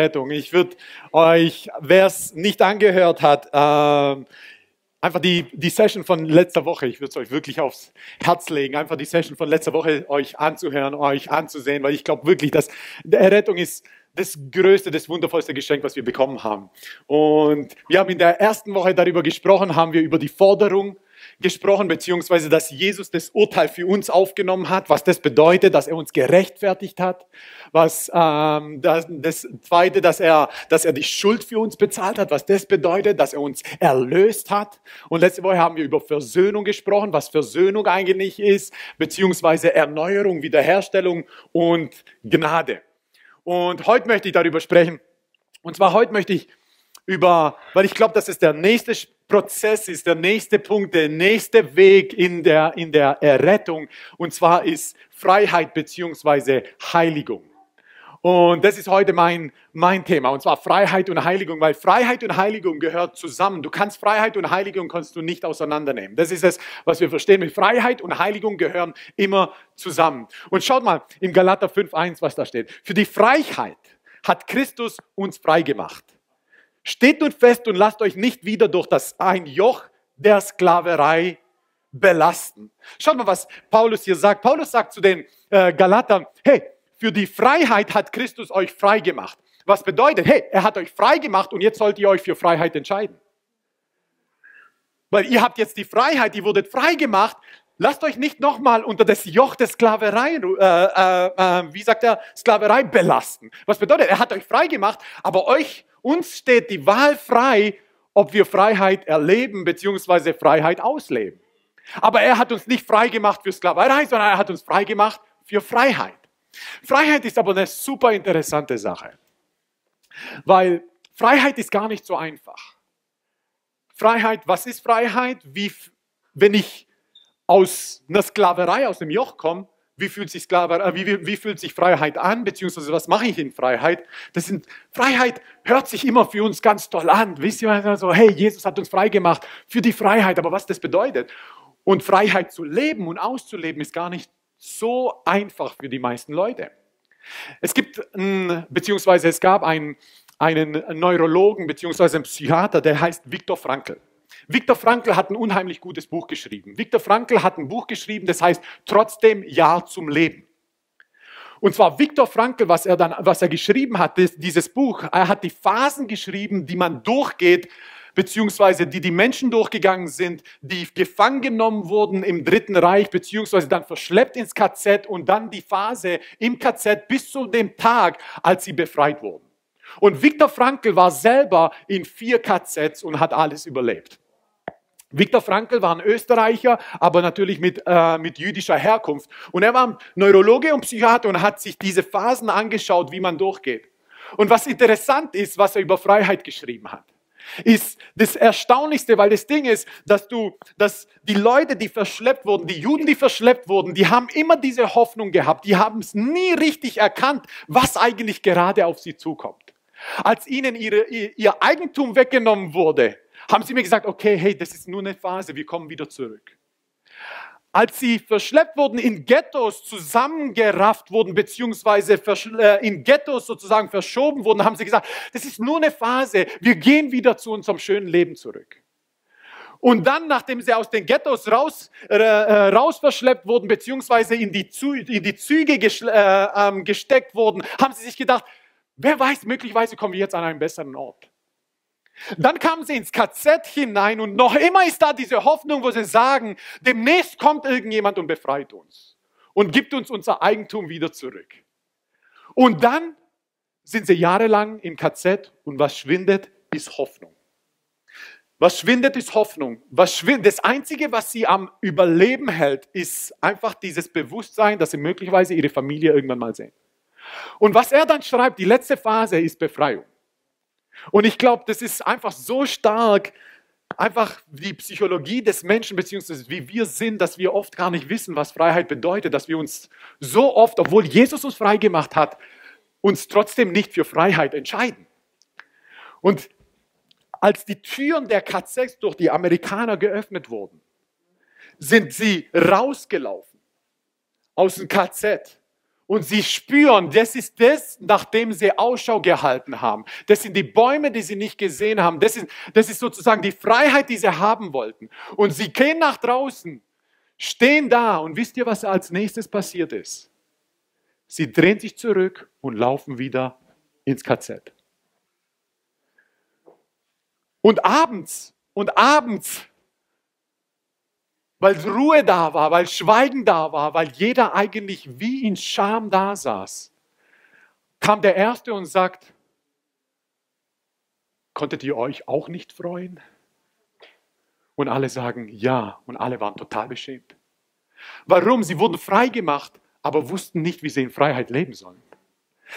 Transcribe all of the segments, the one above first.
Errettung. Ich würde euch, wer es nicht angehört hat, äh, einfach die, die Session von letzter Woche, ich würde es euch wirklich aufs Herz legen, einfach die Session von letzter Woche euch anzuhören, euch anzusehen, weil ich glaube wirklich, dass Errettung ist das größte, das wundervollste Geschenk, was wir bekommen haben. Und wir haben in der ersten Woche darüber gesprochen, haben wir über die Forderung gesprochen, beziehungsweise dass Jesus das Urteil für uns aufgenommen hat, was das bedeutet, dass er uns gerechtfertigt hat, was ähm, das, das Zweite, dass er, dass er die Schuld für uns bezahlt hat, was das bedeutet, dass er uns erlöst hat. Und letzte Woche haben wir über Versöhnung gesprochen, was Versöhnung eigentlich ist, beziehungsweise Erneuerung, Wiederherstellung und Gnade. Und heute möchte ich darüber sprechen. Und zwar heute möchte ich über, weil ich glaube, das ist der nächste Prozess, ist der nächste Punkt, der nächste Weg in der, in der Errettung. Und zwar ist Freiheit beziehungsweise Heiligung. Und das ist heute mein, mein Thema, und zwar Freiheit und Heiligung, weil Freiheit und Heiligung gehört zusammen. Du kannst Freiheit und Heiligung kannst du nicht auseinandernehmen. Das ist es, was wir verstehen. Mit Freiheit und Heiligung gehören immer zusammen. Und schaut mal im Galater 5.1, was da steht. Für die Freiheit hat Christus uns frei gemacht. Steht nun fest und lasst euch nicht wieder durch das ein Joch der Sklaverei belasten. Schaut mal, was Paulus hier sagt. Paulus sagt zu den äh, Galatern, hey, für die Freiheit hat Christus euch frei gemacht. Was bedeutet, hey, er hat euch frei gemacht und jetzt sollt ihr euch für Freiheit entscheiden. Weil ihr habt jetzt die Freiheit, ihr wurdet frei gemacht. Lasst euch nicht nochmal unter das Joch der Sklaverei, äh, äh, äh, wie sagt er, Sklaverei belasten. Was bedeutet, er hat euch frei gemacht, aber euch, uns steht die Wahl frei, ob wir Freiheit erleben bzw. Freiheit ausleben. Aber er hat uns nicht frei gemacht für Sklaverei, sondern er hat uns frei gemacht für Freiheit. Freiheit ist aber eine super interessante Sache, weil Freiheit ist gar nicht so einfach. Freiheit, was ist Freiheit? Wie, wenn ich aus einer Sklaverei, aus dem Joch komme, wie fühlt sich Sklaverei, äh, wie, wie, fühlt sich Freiheit an, beziehungsweise was mache ich in Freiheit? Das sind, Freiheit hört sich immer für uns ganz toll an. Wisst ihr, so, hey, Jesus hat uns frei gemacht für die Freiheit, aber was das bedeutet? Und Freiheit zu leben und auszuleben ist gar nicht so einfach für die meisten Leute. Es gibt, beziehungsweise es gab einen, einen Neurologen, beziehungsweise einen Psychiater, der heißt Viktor Frankl. Viktor Frankl hat ein unheimlich gutes Buch geschrieben. Viktor Frankl hat ein Buch geschrieben, das heißt Trotzdem Ja zum Leben. Und zwar Viktor Frankl, was er dann, was er geschrieben hat, dieses Buch, er hat die Phasen geschrieben, die man durchgeht, beziehungsweise die die Menschen durchgegangen sind, die gefangen genommen wurden im Dritten Reich, beziehungsweise dann verschleppt ins KZ und dann die Phase im KZ bis zu dem Tag, als sie befreit wurden. Und Viktor Frankl war selber in vier KZs und hat alles überlebt. Viktor Frankl war ein Österreicher, aber natürlich mit, äh, mit jüdischer Herkunft. Und er war Neurologe und Psychiater und hat sich diese Phasen angeschaut, wie man durchgeht. Und was interessant ist, was er über Freiheit geschrieben hat ist das Erstaunlichste, weil das Ding ist, dass du, dass die Leute, die verschleppt wurden, die Juden, die verschleppt wurden, die haben immer diese Hoffnung gehabt. Die haben es nie richtig erkannt, was eigentlich gerade auf sie zukommt. Als ihnen ihre, ihr Eigentum weggenommen wurde, haben sie mir gesagt, okay, hey, das ist nur eine Phase, wir kommen wieder zurück als sie verschleppt wurden, in Ghettos zusammengerafft wurden, beziehungsweise äh, in Ghettos sozusagen verschoben wurden, haben sie gesagt, das ist nur eine Phase, wir gehen wieder zu unserem schönen Leben zurück. Und dann, nachdem sie aus den Ghettos raus, äh, äh raus verschleppt wurden, beziehungsweise in die, in die Züge äh, ähm, gesteckt wurden, haben sie sich gedacht, wer weiß, möglicherweise kommen wir jetzt an einen besseren Ort. Dann kamen sie ins KZ hinein und noch immer ist da diese Hoffnung, wo sie sagen, demnächst kommt irgendjemand und befreit uns und gibt uns unser Eigentum wieder zurück. Und dann sind sie jahrelang im KZ und was schwindet, ist Hoffnung. Was schwindet, ist Hoffnung. Was schwindet, das Einzige, was sie am Überleben hält, ist einfach dieses Bewusstsein, dass sie möglicherweise ihre Familie irgendwann mal sehen. Und was er dann schreibt, die letzte Phase ist Befreiung. Und ich glaube, das ist einfach so stark, einfach die Psychologie des Menschen, beziehungsweise wie wir sind, dass wir oft gar nicht wissen, was Freiheit bedeutet, dass wir uns so oft, obwohl Jesus uns frei gemacht hat, uns trotzdem nicht für Freiheit entscheiden. Und als die Türen der KZs durch die Amerikaner geöffnet wurden, sind sie rausgelaufen aus dem KZ Und sie spüren, das ist das, nachdem sie Ausschau gehalten haben. Das sind die Bäume, die sie nicht gesehen haben. Das ist, das ist sozusagen die Freiheit, die sie haben wollten. Und sie gehen nach draußen, stehen da und wisst ihr, was als nächstes passiert ist? Sie drehen sich zurück und laufen wieder ins KZ. Und abends, und abends weil Ruhe da war, weil Schweigen da war, weil jeder eigentlich wie in Scham da saß, kam der Erste und sagt, konntet ihr euch auch nicht freuen? Und alle sagen ja und alle waren total beschämt. Warum? Sie wurden frei gemacht, aber wussten nicht, wie sie in Freiheit leben sollen.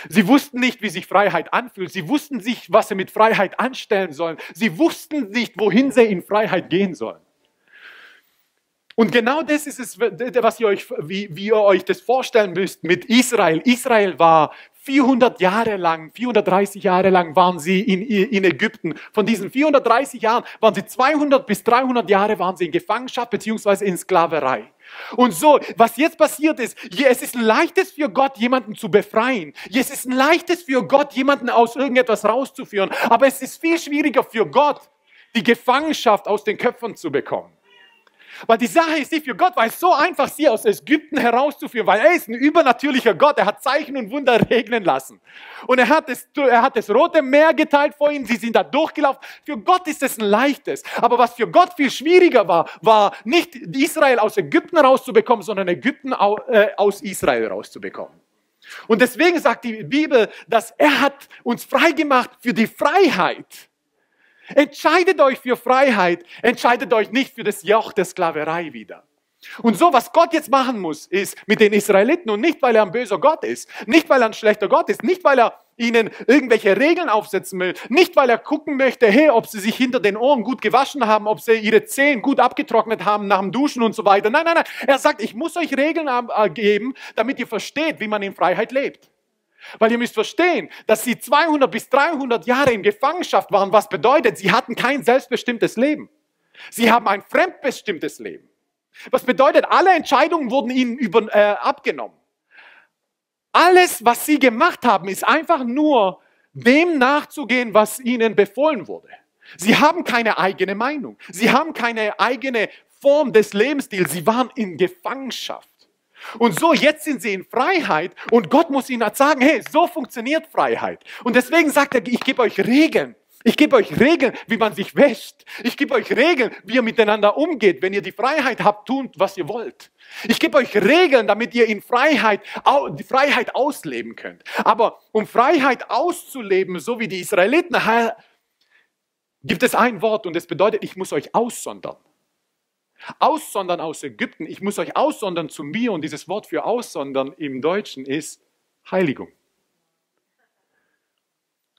Sie wussten nicht, wie sich Freiheit anfühlt. Sie wussten nicht, was sie mit Freiheit anstellen sollen. Sie wussten nicht, wohin sie in Freiheit gehen sollen. Und genau das ist es, was ihr euch, wie, wie ihr euch das vorstellen müsst mit Israel. Israel war 400 Jahre lang, 430 Jahre lang waren sie in, in Ägypten. Von diesen 430 Jahren waren sie 200 bis 300 Jahre waren sie in Gefangenschaft beziehungsweise in Sklaverei. Und so, was jetzt passiert ist, es ist ein leichtes für Gott, jemanden zu befreien. Es ist ein leichtes für Gott, jemanden aus irgendetwas rauszuführen. Aber es ist viel schwieriger für Gott, die Gefangenschaft aus den Köpfen zu bekommen. Weil die Sache ist die, für Gott war es so einfach, sie aus Ägypten herauszuführen, weil er ist ein übernatürlicher Gott. Er hat Zeichen und Wunder regnen lassen. Und er hat, das, er hat das Rote Meer geteilt vor ihnen, sie sind da durchgelaufen. Für Gott ist es ein leichtes. Aber was für Gott viel schwieriger war, war nicht Israel aus Ägypten rauszubekommen, sondern Ägypten äh, aus Israel rauszubekommen. Und deswegen sagt die Bibel, dass er hat uns freigemacht für die Freiheit. Entscheidet euch für Freiheit, entscheidet euch nicht für das Joch der Sklaverei wieder. Und so, was Gott jetzt machen muss, ist mit den Israeliten und nicht, weil er ein böser Gott ist, nicht, weil er ein schlechter Gott ist, nicht, weil er ihnen irgendwelche Regeln aufsetzen will, nicht, weil er gucken möchte, hey, ob sie sich hinter den Ohren gut gewaschen haben, ob sie ihre Zehen gut abgetrocknet haben nach dem Duschen und so weiter. Nein, nein, nein. Er sagt, ich muss euch Regeln äh, geben, damit ihr versteht, wie man in Freiheit lebt. Weil ihr müsst verstehen, dass sie 200 bis 300 Jahre in Gefangenschaft waren, was bedeutet, sie hatten kein selbstbestimmtes Leben. Sie haben ein fremdbestimmtes Leben. Was bedeutet, alle Entscheidungen wurden ihnen über, äh, abgenommen. Alles, was sie gemacht haben, ist einfach nur dem nachzugehen, was ihnen befohlen wurde. Sie haben keine eigene Meinung. Sie haben keine eigene Form des Lebensstils. Sie waren in Gefangenschaft. Und so, jetzt sind sie in Freiheit und Gott muss ihnen sagen, hey, so funktioniert Freiheit. Und deswegen sagt er, ich gebe euch Regeln. Ich gebe euch Regeln, wie man sich wäscht. Ich gebe euch Regeln, wie ihr miteinander umgeht, wenn ihr die Freiheit habt, tut, was ihr wollt. Ich gebe euch Regeln, damit ihr in Freiheit, die Freiheit ausleben könnt. Aber um Freiheit auszuleben, so wie die Israeliten, gibt es ein Wort und es bedeutet, ich muss euch aussondern. Aussondern aus Ägypten, ich muss euch aussondern zu mir und dieses Wort für aussondern im Deutschen ist Heiligung.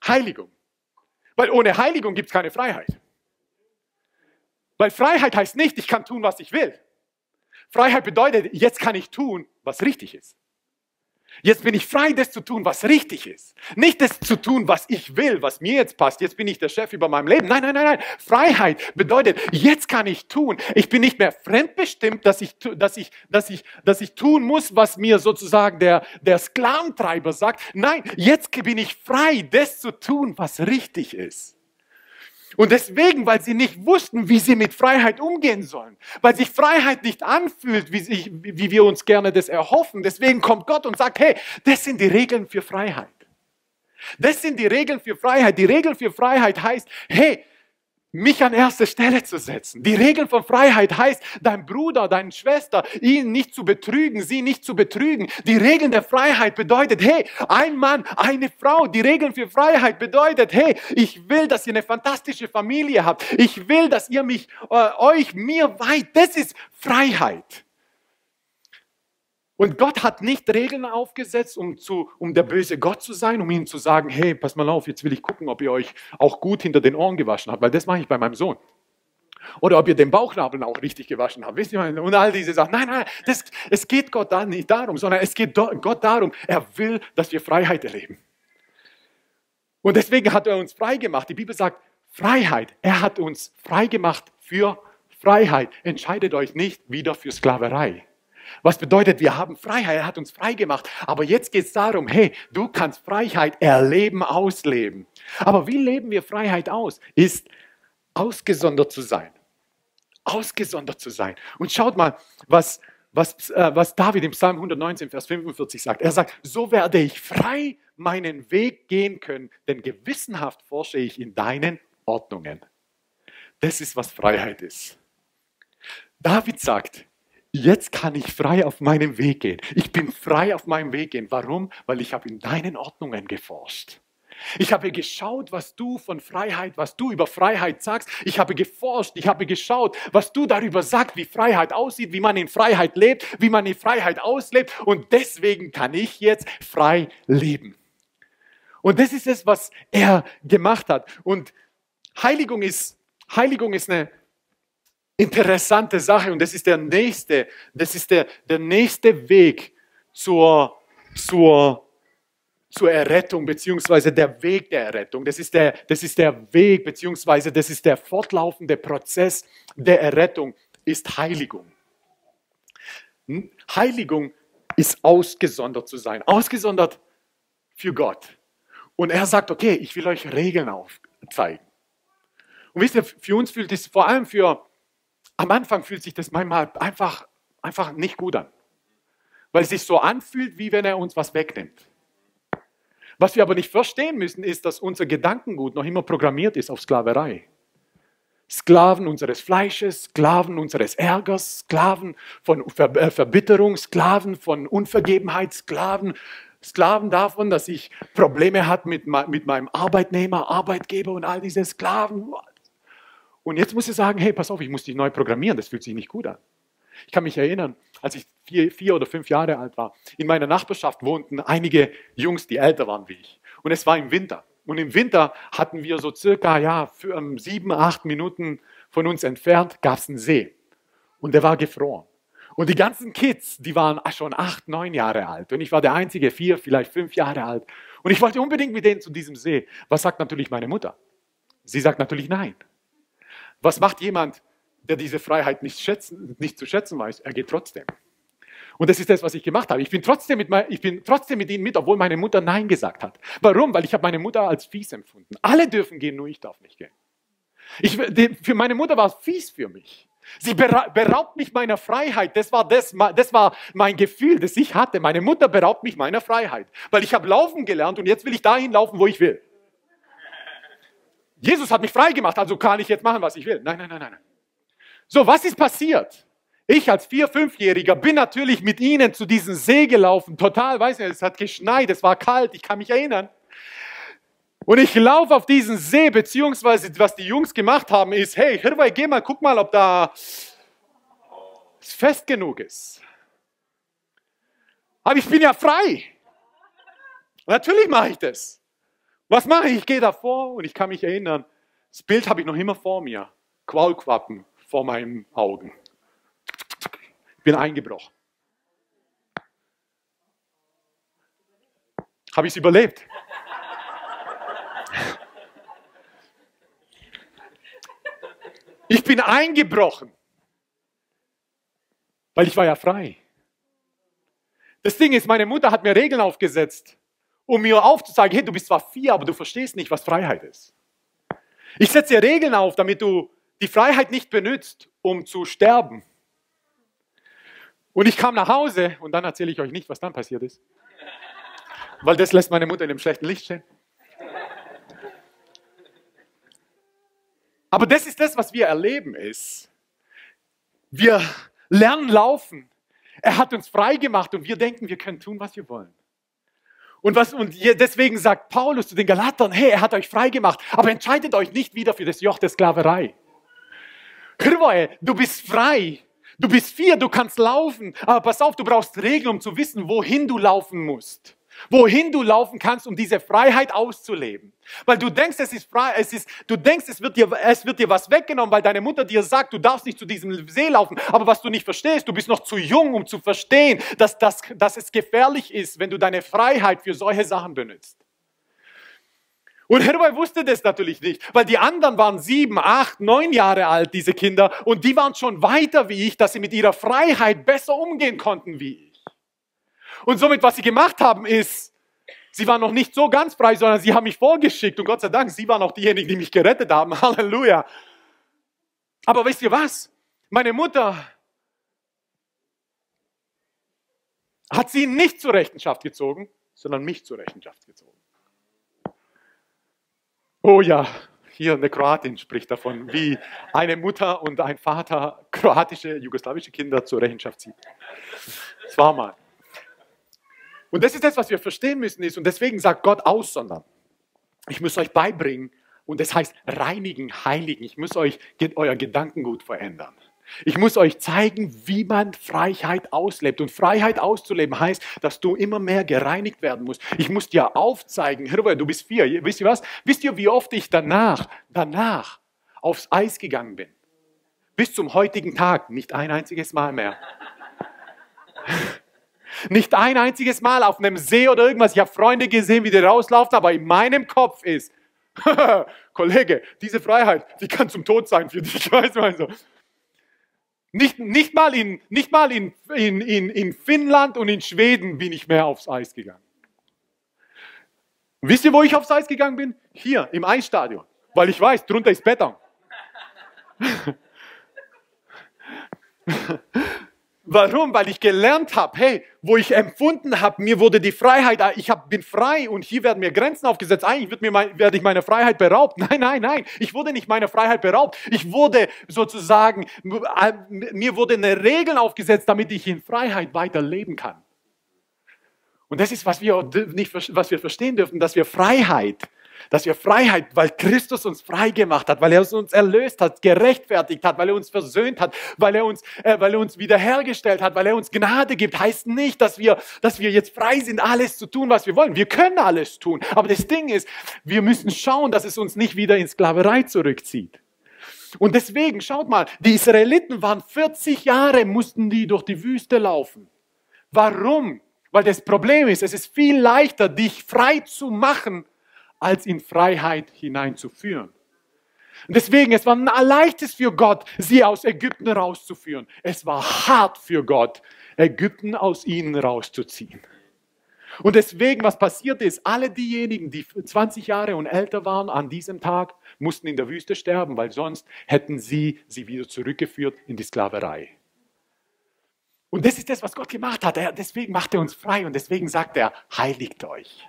Heiligung. Weil ohne Heiligung gibt es keine Freiheit. Weil Freiheit heißt nicht, ich kann tun, was ich will. Freiheit bedeutet, jetzt kann ich tun, was richtig ist. Jetzt bin ich frei, das zu tun, was richtig ist. Nicht das zu tun, was ich will, was mir jetzt passt. Jetzt bin ich der Chef über meinem Leben. Nein, nein, nein, nein. Freiheit bedeutet, jetzt kann ich tun. Ich bin nicht mehr fremdbestimmt, dass ich, dass ich, dass ich, dass ich tun muss, was mir sozusagen der, der Sklaventreiber sagt. Nein, jetzt bin ich frei, das zu tun, was richtig ist. Und deswegen, weil sie nicht wussten, wie sie mit Freiheit umgehen sollen, weil sich Freiheit nicht anfühlt, wie, sich, wie wir uns gerne das erhoffen, deswegen kommt Gott und sagt, hey, das sind die Regeln für Freiheit. Das sind die Regeln für Freiheit. Die Regeln für Freiheit heißt, hey, mich an erste Stelle zu setzen. Die Regel von Freiheit heißt, dein Bruder, deine Schwester, ihn nicht zu betrügen, sie nicht zu betrügen. Die Regeln der Freiheit bedeutet, hey, ein Mann, eine Frau. Die Regeln für Freiheit bedeutet, hey, ich will, dass ihr eine fantastische Familie habt. Ich will, dass ihr mich, äh, euch, mir weit. Das ist Freiheit. Und Gott hat nicht Regeln aufgesetzt, um, zu, um der böse Gott zu sein, um ihm zu sagen, hey, pass mal auf, jetzt will ich gucken, ob ihr euch auch gut hinter den Ohren gewaschen habt, weil das mache ich bei meinem Sohn. Oder ob ihr den Bauchnabel auch richtig gewaschen habt. Wisst ihr, und all diese Sachen. Nein, nein, das, es geht Gott da nicht darum, sondern es geht Gott darum, er will, dass wir Freiheit erleben. Und deswegen hat er uns frei gemacht. Die Bibel sagt, Freiheit. Er hat uns frei gemacht für Freiheit. Entscheidet euch nicht wieder für Sklaverei. Was bedeutet, wir haben Freiheit, er hat uns frei gemacht. Aber jetzt geht es darum, hey, du kannst Freiheit erleben, ausleben. Aber wie leben wir Freiheit aus? Ist ausgesondert zu sein. Ausgesondert zu sein. Und schaut mal, was, was, äh, was David im Psalm 119, Vers 45 sagt. Er sagt, so werde ich frei meinen Weg gehen können, denn gewissenhaft forsche ich in deinen Ordnungen. Das ist, was Freiheit ist. David sagt, jetzt kann ich frei auf meinem Weg gehen. Ich bin frei auf meinem Weg gehen. Warum? Weil ich habe in deinen Ordnungen geforscht. Ich habe geschaut, was du von Freiheit, was du über Freiheit sagst. Ich habe geforscht, ich habe geschaut, was du darüber sagst, wie Freiheit aussieht, wie man in Freiheit lebt, wie man in Freiheit auslebt. Und deswegen kann ich jetzt frei leben. Und das ist es, was er gemacht hat. Und Heiligung ist, Heiligung ist eine interessante Sache und das ist der nächste, das ist der, der nächste Weg zur, zur, zur Errettung, beziehungsweise der Weg der Errettung. Das ist der, das ist der Weg, beziehungsweise das ist der fortlaufende Prozess der Errettung, ist Heiligung. Hm? Heiligung ist ausgesondert zu sein, ausgesondert für Gott. Und er sagt, okay, ich will euch Regeln aufzeigen. Und wisst ihr, für uns fühlt es vor allem für am Anfang fühlt sich das manchmal einfach, einfach nicht gut an, weil es sich so anfühlt, wie wenn er uns was wegnimmt. Was wir aber nicht verstehen müssen, ist, dass unser Gedankengut noch immer programmiert ist auf Sklaverei. Sklaven unseres Fleisches, Sklaven unseres Ärgers, Sklaven von äh, Verbitterung, Sklaven von Unvergebenheit, Sklaven, Sklaven davon, dass ich Probleme habe mit, mit meinem Arbeitnehmer, Arbeitgeber und all diese Sklaven. Und jetzt muss ich sagen, hey, pass auf, ich muss dich neu programmieren, das fühlt sich nicht gut an. Ich kann mich erinnern, als ich vier, vier oder fünf Jahre alt war, in meiner Nachbarschaft wohnten einige Jungs, die älter waren wie ich. Und es war im Winter. Und im Winter hatten wir so circa ja, für, um, sieben, acht Minuten von uns entfernt, gab es einen See. Und der war gefroren. Und die ganzen Kids, die waren schon acht, neun Jahre alt. Und ich war der einzige, vier, vielleicht fünf Jahre alt. Und ich wollte unbedingt mit denen zu diesem See. Was sagt natürlich meine Mutter? Sie sagt natürlich nein. Was macht jemand, der diese Freiheit nicht, schätzen, nicht zu schätzen weiß? Er geht trotzdem. Und das ist das, was ich gemacht habe. Ich bin trotzdem mit, ich bin trotzdem mit ihnen mit, obwohl meine Mutter Nein gesagt hat. Warum? Weil ich habe meine Mutter als fies empfunden. Alle dürfen gehen, nur ich darf nicht gehen. Ich, für meine Mutter war es fies für mich. Sie beraubt mich meiner Freiheit. Das war, das, das war mein Gefühl, das ich hatte. Meine Mutter beraubt mich meiner Freiheit. Weil ich habe laufen gelernt und jetzt will ich dahin laufen, wo ich will. Jesus hat mich frei gemacht, also kann ich jetzt machen, was ich will. Nein, nein, nein, nein. So, was ist passiert? Ich als Vier-, Fünfjähriger bin natürlich mit ihnen zu diesem See gelaufen. Total, weiß nicht, es hat geschneit, es war kalt, ich kann mich erinnern. Und ich laufe auf diesen See, beziehungsweise was die Jungs gemacht haben, ist, hey, Hirwei, geh mal, guck mal, ob da es fest genug ist. Aber ich bin ja frei. Natürlich mache ich das. Was mache ich? Ich gehe davor und ich kann mich erinnern, das Bild habe ich noch immer vor mir. Qualquappen vor meinen Augen. Ich bin eingebrochen. Habe ich es überlebt? Ich bin eingebrochen, weil ich war ja frei. Das Ding ist, meine Mutter hat mir Regeln aufgesetzt um mir aufzuzeigen, hey, du bist zwar vier, aber du verstehst nicht, was Freiheit ist. Ich setze dir Regeln auf, damit du die Freiheit nicht benutzt, um zu sterben. Und ich kam nach Hause und dann erzähle ich euch nicht, was dann passiert ist. Weil das lässt meine Mutter in dem schlechten Licht stehen. Aber das ist das, was wir erleben ist. Wir lernen laufen. Er hat uns frei gemacht und wir denken, wir können tun, was wir wollen. Und, was, und deswegen sagt Paulus zu den Galatern, hey, er hat euch frei gemacht, aber entscheidet euch nicht wieder für das Joch der Sklaverei. Du bist frei. Du bist vier, du kannst laufen, aber pass auf, du brauchst Regeln, um zu wissen, wohin du laufen musst wohin du laufen kannst, um diese Freiheit auszuleben. Weil du denkst, es ist frei, es ist, du denkst, es wird dir, es wird dir was weggenommen, weil deine Mutter dir sagt, du darfst nicht zu diesem See laufen. Aber was du nicht verstehst, du bist noch zu jung, um zu verstehen, dass, dass, dass es gefährlich ist, wenn du deine Freiheit für solche Sachen benutzt. Und Herwey wusste das natürlich nicht, weil die anderen waren sieben, acht, neun Jahre alt, diese Kinder, und die waren schon weiter wie ich, dass sie mit ihrer Freiheit besser umgehen konnten wie ich. Und somit, was sie gemacht haben, ist, sie waren noch nicht so ganz frei, sondern sie haben mich vorgeschickt und Gott sei Dank, sie waren auch diejenigen, die mich gerettet haben. Halleluja. Aber wisst ihr was? Meine Mutter hat sie nicht zur Rechenschaft gezogen, sondern mich zur Rechenschaft gezogen. Oh ja, hier eine Kroatin spricht davon, wie eine Mutter und ein Vater kroatische, jugoslawische Kinder zur Rechenschaft zieht. Das war mal. Und das ist das, was wir verstehen müssen, ist, und deswegen sagt Gott aussondern. Ich muss euch beibringen, und das heißt reinigen, heiligen. Ich muss euch euer Gedankengut verändern. Ich muss euch zeigen, wie man Freiheit auslebt. Und Freiheit auszuleben heißt, dass du immer mehr gereinigt werden musst. Ich muss dir aufzeigen, Hirwe, du bist vier. Wisst ihr was? Wisst ihr, wie oft ich danach, danach aufs Eis gegangen bin? Bis zum heutigen Tag. Nicht ein einziges Mal mehr. Nicht ein einziges Mal auf einem See oder irgendwas. Ich habe Freunde gesehen, wie die rauslaufen, aber in meinem Kopf ist, Kollege, diese Freiheit, die kann zum Tod sein für dich. Weißt du, so. Nicht, nicht mal, in, nicht mal in, in, in, in Finnland und in Schweden bin ich mehr aufs Eis gegangen. Wisst ihr, wo ich aufs Eis gegangen bin? Hier im Eisstadion. Weil ich weiß, drunter ist Beton. Warum? Weil ich gelernt habe, hey, wo ich empfunden habe, mir wurde die Freiheit, ich hab, bin frei und hier werden mir Grenzen aufgesetzt. Eigentlich wird mir mein, werde ich meine Freiheit beraubt. Nein, nein, nein. Ich wurde nicht meiner Freiheit beraubt. Ich wurde sozusagen, mir wurde eine Regel aufgesetzt, damit ich in Freiheit weiterleben kann. Und das ist, was wir nicht, was wir verstehen dürfen, dass wir Freiheit dass wir Freiheit, weil Christus uns frei gemacht hat, weil er uns erlöst hat, gerechtfertigt hat, weil er uns versöhnt hat, weil er uns, äh, weil er uns wiederhergestellt hat, weil er uns Gnade gibt, heißt nicht, dass wir, dass wir jetzt frei sind, alles zu tun, was wir wollen. Wir können alles tun. Aber das Ding ist, wir müssen schauen, dass es uns nicht wieder in Sklaverei zurückzieht. Und deswegen, schaut mal, die Israeliten waren 40 Jahre, mussten die durch die Wüste laufen. Warum? Weil das Problem ist, es ist viel leichter, dich frei zu machen, als in Freiheit hineinzuführen. Deswegen, es war leichtes für Gott, sie aus Ägypten rauszuführen. Es war hart für Gott, Ägypten aus ihnen rauszuziehen. Und deswegen, was passiert ist, alle diejenigen, die 20 Jahre und älter waren an diesem Tag, mussten in der Wüste sterben, weil sonst hätten sie sie wieder zurückgeführt in die Sklaverei. Und das ist das, was Gott gemacht hat. Er, deswegen macht er uns frei und deswegen sagt er, heiligt euch.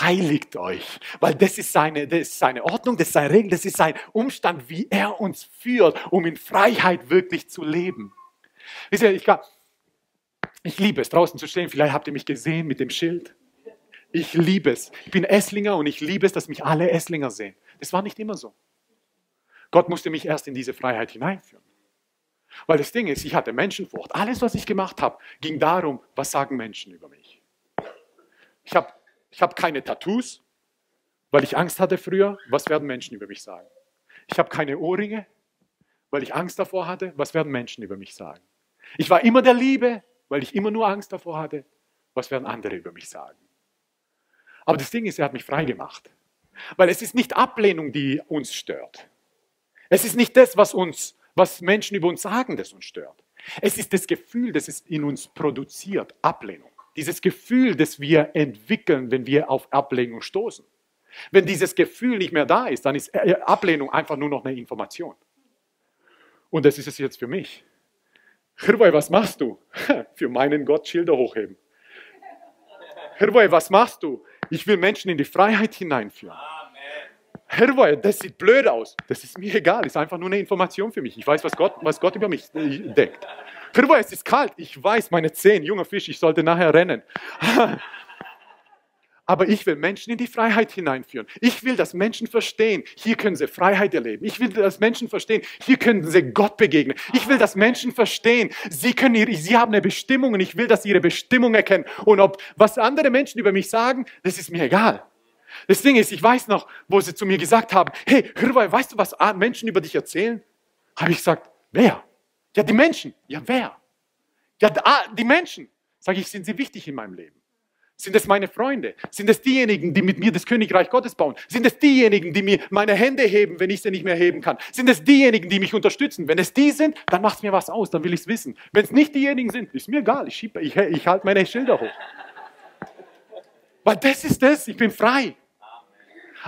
Heiligt euch, weil das ist, seine, das ist seine Ordnung, das ist seine Regel, das ist sein Umstand, wie er uns führt, um in Freiheit wirklich zu leben. Wisst ihr, ich, ich liebe es, draußen zu stehen. Vielleicht habt ihr mich gesehen mit dem Schild. Ich liebe es. Ich bin Esslinger und ich liebe es, dass mich alle Esslinger sehen. Das war nicht immer so. Gott musste mich erst in diese Freiheit hineinführen. Weil das Ding ist, ich hatte Menschenfurcht. Alles, was ich gemacht habe, ging darum, was sagen Menschen über mich. Ich habe ich habe keine Tattoos, weil ich Angst hatte früher. Was werden Menschen über mich sagen? Ich habe keine Ohrringe, weil ich Angst davor hatte. Was werden Menschen über mich sagen? Ich war immer der Liebe, weil ich immer nur Angst davor hatte. Was werden andere über mich sagen? Aber das Ding ist, er hat mich frei gemacht. Weil es ist nicht Ablehnung, die uns stört. Es ist nicht das, was uns, was Menschen über uns sagen, das uns stört. Es ist das Gefühl, das es in uns produziert, Ablehnung. Dieses Gefühl, das wir entwickeln, wenn wir auf Ablehnung stoßen. Wenn dieses Gefühl nicht mehr da ist, dann ist äh, Ablehnung einfach nur noch eine Information. Und das ist es jetzt für mich. Hirwei, was machst du? Für meinen Gott Schilder hochheben. Hirwei, was machst du? Ich will Menschen in die Freiheit hineinführen. Herr, das sieht blöd aus. Das ist mir egal, ist einfach nur eine Information für mich. Ich weiß, was Gott, was Gott über mich äh, denkt. Herr, es ist kalt. Ich weiß, meine Zehen, junger Fisch, ich sollte nachher rennen. Aber ich will Menschen in die Freiheit hineinführen. Ich will, dass Menschen verstehen, hier können sie Freiheit erleben. Ich will, dass Menschen verstehen, hier können sie Gott begegnen. Ich will, dass Menschen verstehen, sie, können ihre, sie haben eine Bestimmung und ich will, dass sie ihre Bestimmung erkennen. Und ob was andere Menschen über mich sagen, das ist mir egal. Das Ding ist, ich weiß noch, wo sie zu mir gesagt haben, hey, Hirwei, weißt du, was Menschen über dich erzählen? Habe ich gesagt, wer? Ja, die Menschen. Ja, wer? Ja, die Menschen. Sage ich, sind sie wichtig in meinem Leben? Sind es meine Freunde? Sind es diejenigen, die mit mir das Königreich Gottes bauen? Sind es diejenigen, die mir meine Hände heben, wenn ich sie nicht mehr heben kann? Sind es diejenigen, die mich unterstützen? Wenn es die sind, dann macht es mir was aus, dann will ich es wissen. Wenn es nicht diejenigen sind, ist mir egal, ich, ich, ich halte meine Schilder hoch. Weil das ist das, ich bin frei.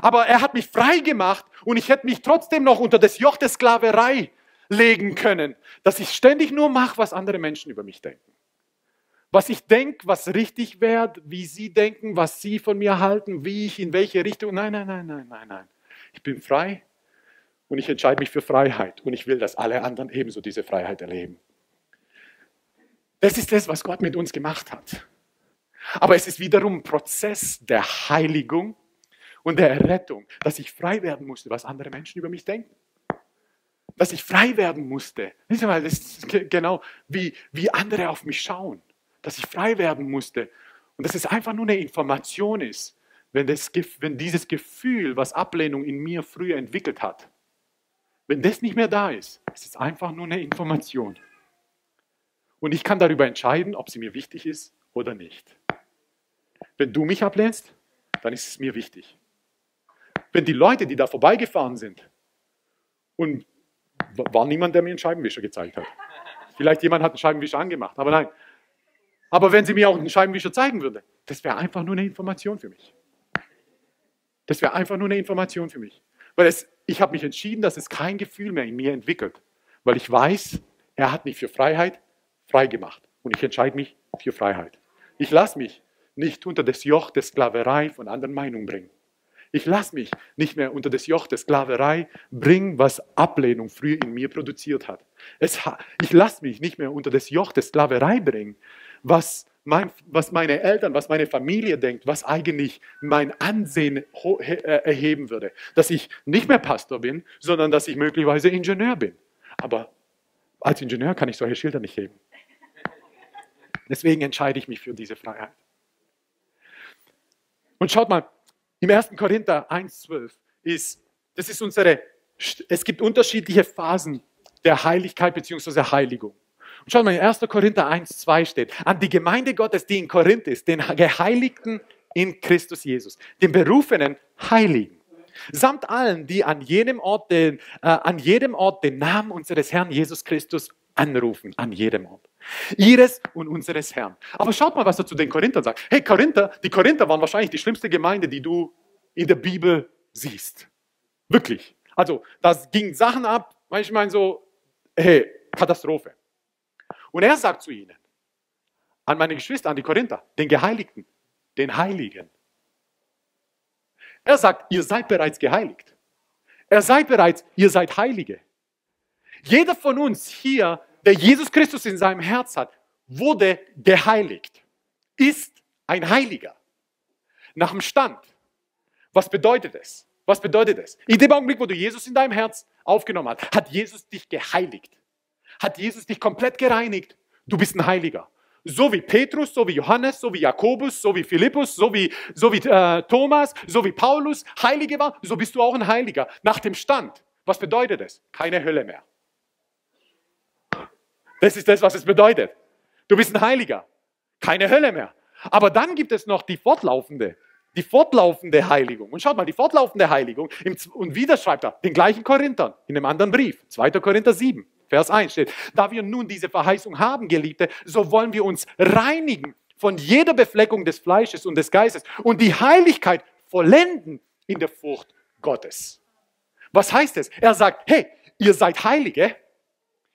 Aber er hat mich frei gemacht und ich hätte mich trotzdem noch unter das Joch der Sklaverei legen können, dass ich ständig nur mache, was andere Menschen über mich denken. Was ich denke, was richtig wäre, wie sie denken, was sie von mir halten, wie ich in welche Richtung. Nein, nein, nein, nein, nein, nein. Ich bin frei und ich entscheide mich für Freiheit und ich will, dass alle anderen ebenso diese Freiheit erleben. Das ist das, was Gott mit uns gemacht hat. Aber es ist wiederum ein Prozess der Heiligung und der Errettung, dass ich frei werden musste, was andere Menschen über mich denken. Dass ich frei werden musste. Das ist genau wie, wie andere auf mich schauen. Dass ich frei werden musste. Und dass es einfach nur eine Information ist, wenn, das, wenn dieses Gefühl, was Ablehnung in mir früher entwickelt hat, wenn das nicht mehr da ist, ist es einfach nur eine Information. Und ich kann darüber entscheiden, ob sie mir wichtig ist oder nicht. Wenn du mich ablehnst, dann ist es mir wichtig. Wenn die Leute, die da vorbeigefahren sind, und war niemand, der mir einen Scheibenwischer gezeigt hat. Vielleicht jemand hat einen Scheibenwischer angemacht, aber nein. Aber wenn sie mir auch einen Scheibenwischer zeigen würde, das wäre einfach nur eine Information für mich. Das wäre einfach nur eine Information für mich. Weil es, ich habe mich entschieden, dass es kein Gefühl mehr in mir entwickelt. Weil ich weiß, er hat mich für Freiheit frei gemacht. Und ich entscheide mich für Freiheit. Ich lasse mich nicht unter das Joch der Sklaverei von anderen Meinungen bringen. Ich lasse mich nicht mehr unter das Joch der Sklaverei bringen, was Ablehnung früher in mir produziert hat. Es, ich lasse mich nicht mehr unter das Joch der Sklaverei bringen, was, mein, was meine Eltern, was meine Familie denkt, was eigentlich mein Ansehen äh, erheben würde. Dass ich nicht mehr Pastor bin, sondern dass ich möglicherweise Ingenieur bin. Aber als Ingenieur kann ich solche Schilder nicht heben. Deswegen entscheide ich mich für diese Freiheit. Und schaut mal, im 1. Korinther 1,12 ist, das ist unsere, es gibt unterschiedliche Phasen der Heiligkeit bzw. Heiligung. Und schaut mal, in 1. Korinther 1,2 steht, an die Gemeinde Gottes, die in Korinth ist, den Geheiligten in Christus Jesus, den berufenen Heiligen, samt allen, die an jedem Ort den, äh, an jedem Ort den Namen unseres Herrn Jesus Christus anrufen, an jedem Ort. Ihres und unseres Herrn. Aber schaut mal, was er zu den Korinthern sagt. Hey, Korinther, die Korinther waren wahrscheinlich die schlimmste Gemeinde, die du in der Bibel siehst. Wirklich. Also, da ging Sachen ab, manchmal so, hey, Katastrophe. Und er sagt zu ihnen, an meine Geschwister, an die Korinther, den Geheiligten, den Heiligen. Er sagt, ihr seid bereits geheiligt. Er seid bereits, ihr seid Heilige. Jeder von uns hier der Jesus Christus in seinem Herz hat, wurde geheiligt, ist ein Heiliger. Nach dem Stand. Was bedeutet es? Was bedeutet es? In dem Augenblick, wo du Jesus in deinem Herz aufgenommen hast, hat Jesus dich geheiligt. Hat Jesus dich komplett gereinigt. Du bist ein Heiliger. So wie Petrus, so wie Johannes, so wie Jakobus, so wie Philippus, so wie, so wie äh, Thomas, so wie Paulus Heilige war, so bist du auch ein Heiliger. Nach dem Stand. Was bedeutet es? Keine Hölle mehr. Das ist das, was es bedeutet. Du bist ein Heiliger. Keine Hölle mehr. Aber dann gibt es noch die fortlaufende, die fortlaufende Heiligung. Und schaut mal, die fortlaufende Heiligung, und wieder schreibt er den gleichen Korinthern in einem anderen Brief, 2. Korinther 7, Vers 1 steht, da wir nun diese Verheißung haben, Geliebte, so wollen wir uns reinigen von jeder Befleckung des Fleisches und des Geistes und die Heiligkeit vollenden in der Furcht Gottes. Was heißt es? Er sagt, hey, ihr seid Heilige,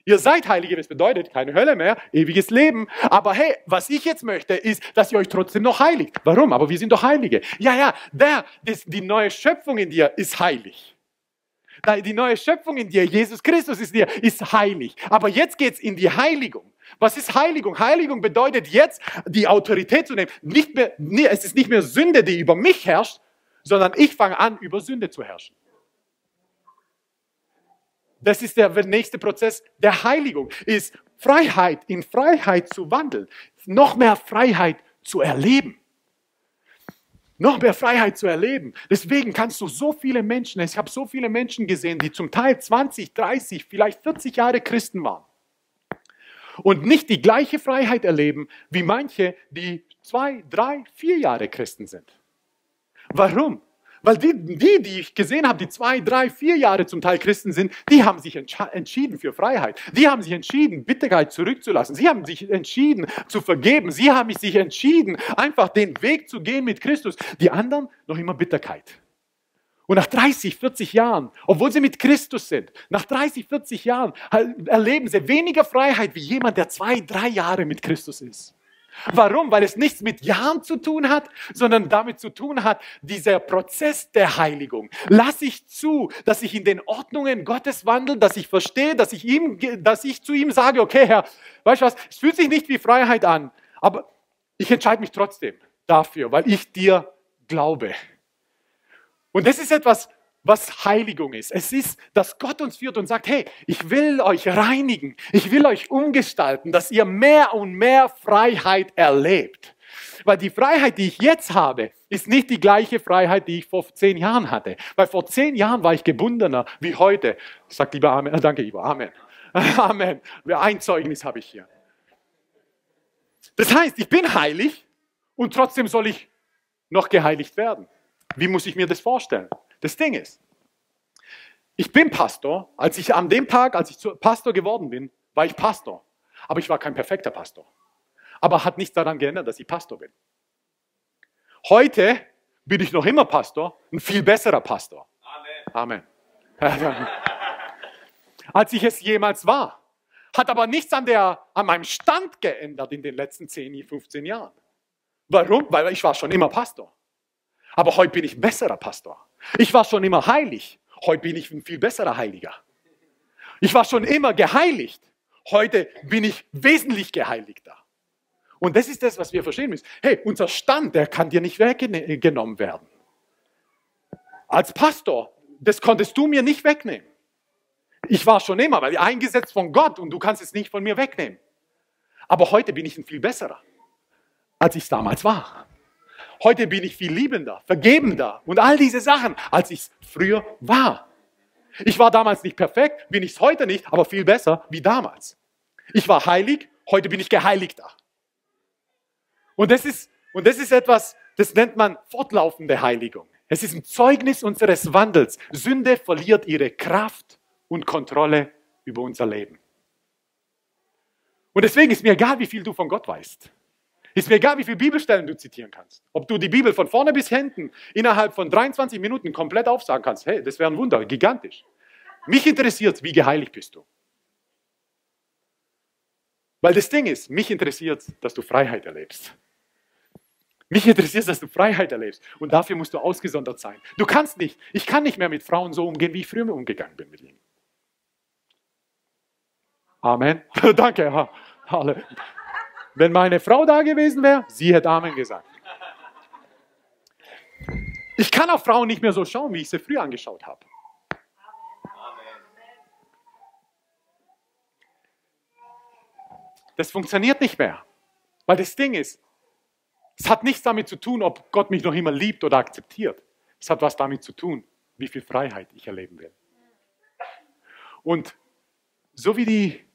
Ihr seid Heilige, das bedeutet keine Hölle mehr, ewiges Leben. Aber hey, was ich jetzt möchte, ist, dass ihr euch trotzdem noch heiligt. Warum? Aber wir sind doch Heilige. Ja, ja, der, das, die neue Schöpfung in dir ist heilig. Die neue Schöpfung in dir, Jesus Christus ist dir, ist heilig. Aber jetzt geht's in die Heiligung. Was ist Heiligung? Heiligung bedeutet jetzt, die Autorität zu nehmen. Nicht mehr, es ist nicht mehr Sünde, die über mich herrscht, sondern ich fange an, über Sünde zu herrschen. Das ist der nächste Prozess der Heiligung, ist Freiheit, in Freiheit zu wandeln, noch mehr Freiheit zu erleben. Noch mehr Freiheit zu erleben. Deswegen kannst du so viele Menschen, ich habe so viele Menschen gesehen, die zum Teil 20, 30, vielleicht 40 Jahre Christen waren und nicht die gleiche Freiheit erleben wie manche, die zwei, drei, vier Jahre Christen sind. Warum? Weil die, die, die ich gesehen habe, die zwei, drei, vier Jahre zum Teil Christen sind, die haben sich entschieden für Freiheit. Die haben sich entschieden, Bitterkeit zurückzulassen. Sie haben sich entschieden zu vergeben. Sie haben sich entschieden, einfach den Weg zu gehen mit Christus. Die anderen noch immer Bitterkeit. Und nach 30, 40 Jahren, obwohl sie mit Christus sind, nach 30, 40 Jahren erleben sie weniger Freiheit wie jemand, der zwei, drei Jahre mit Christus ist. Warum? Weil es nichts mit Jahren zu tun hat, sondern damit zu tun hat, dieser Prozess der Heiligung. Lass ich zu, dass ich in den Ordnungen Gottes wandle, dass ich verstehe, dass ich, ihm, dass ich zu ihm sage, okay Herr, weißt du was, es fühlt sich nicht wie Freiheit an, aber ich entscheide mich trotzdem dafür, weil ich dir glaube. Und das ist etwas, was Heiligung ist. Es ist, dass Gott uns führt und sagt, hey, ich will euch reinigen, ich will euch umgestalten, dass ihr mehr und mehr Freiheit erlebt. Weil die Freiheit, die ich jetzt habe, ist nicht die gleiche Freiheit, die ich vor zehn Jahren hatte. Weil vor zehn Jahren war ich gebundener wie heute. Sagt lieber Amen. Danke, lieber Amen. Amen. Ein Zeugnis habe ich hier. Das heißt, ich bin heilig und trotzdem soll ich noch geheiligt werden. Wie muss ich mir das vorstellen? Das Ding ist, ich bin Pastor. Als ich an dem Tag, als ich Pastor geworden bin, war ich Pastor. Aber ich war kein perfekter Pastor. Aber hat nichts daran geändert, dass ich Pastor bin. Heute bin ich noch immer Pastor, ein viel besserer Pastor. Amen. Amen. als ich es jemals war. Hat aber nichts an, der, an meinem Stand geändert in den letzten 10, 15 Jahren. Warum? Weil ich war schon immer Pastor. Aber heute bin ich besserer Pastor. Ich war schon immer heilig. Heute bin ich ein viel besserer Heiliger. Ich war schon immer geheiligt. Heute bin ich wesentlich geheiligter. Und das ist das, was wir verstehen müssen. Hey, unser Stand, der kann dir nicht weggenommen werden. Als Pastor, das konntest du mir nicht wegnehmen. Ich war schon immer, weil eingesetzt von Gott und du kannst es nicht von mir wegnehmen. Aber heute bin ich ein viel besserer, als ich es damals war. Heute bin ich viel liebender, vergebender und all diese Sachen, als ich es früher war. Ich war damals nicht perfekt, bin ich es heute nicht, aber viel besser wie damals. Ich war heilig, heute bin ich geheiligter. Und das ist, und das ist etwas, das nennt man fortlaufende Heiligung. Es ist ein Zeugnis unseres Wandels. Sünde verliert ihre Kraft und Kontrolle über unser Leben. Und deswegen ist mir egal, wie viel du von Gott weißt. Ist mir egal, wie viele Bibelstellen du zitieren kannst. Ob du die Bibel von vorne bis hinten innerhalb von 23 Minuten komplett aufsagen kannst. Hey, das wäre ein Wunder, gigantisch. Mich interessiert, wie geheiligt bist du. Weil das Ding ist, mich interessiert, dass du Freiheit erlebst. Mich interessiert, dass du Freiheit erlebst. Und dafür musst du ausgesondert sein. Du kannst nicht, ich kann nicht mehr mit Frauen so umgehen, wie ich früher umgegangen bin mit ihnen. Amen. Danke, Herr. Wenn meine Frau da gewesen wäre, sie hätte Amen gesagt. Ich kann auf Frauen nicht mehr so schauen, wie ich sie früher angeschaut habe. Das funktioniert nicht mehr. Weil das Ding ist, es hat nichts damit zu tun, ob Gott mich noch immer liebt oder akzeptiert. Es hat was damit zu tun, wie viel Freiheit ich erleben will. Und so wie die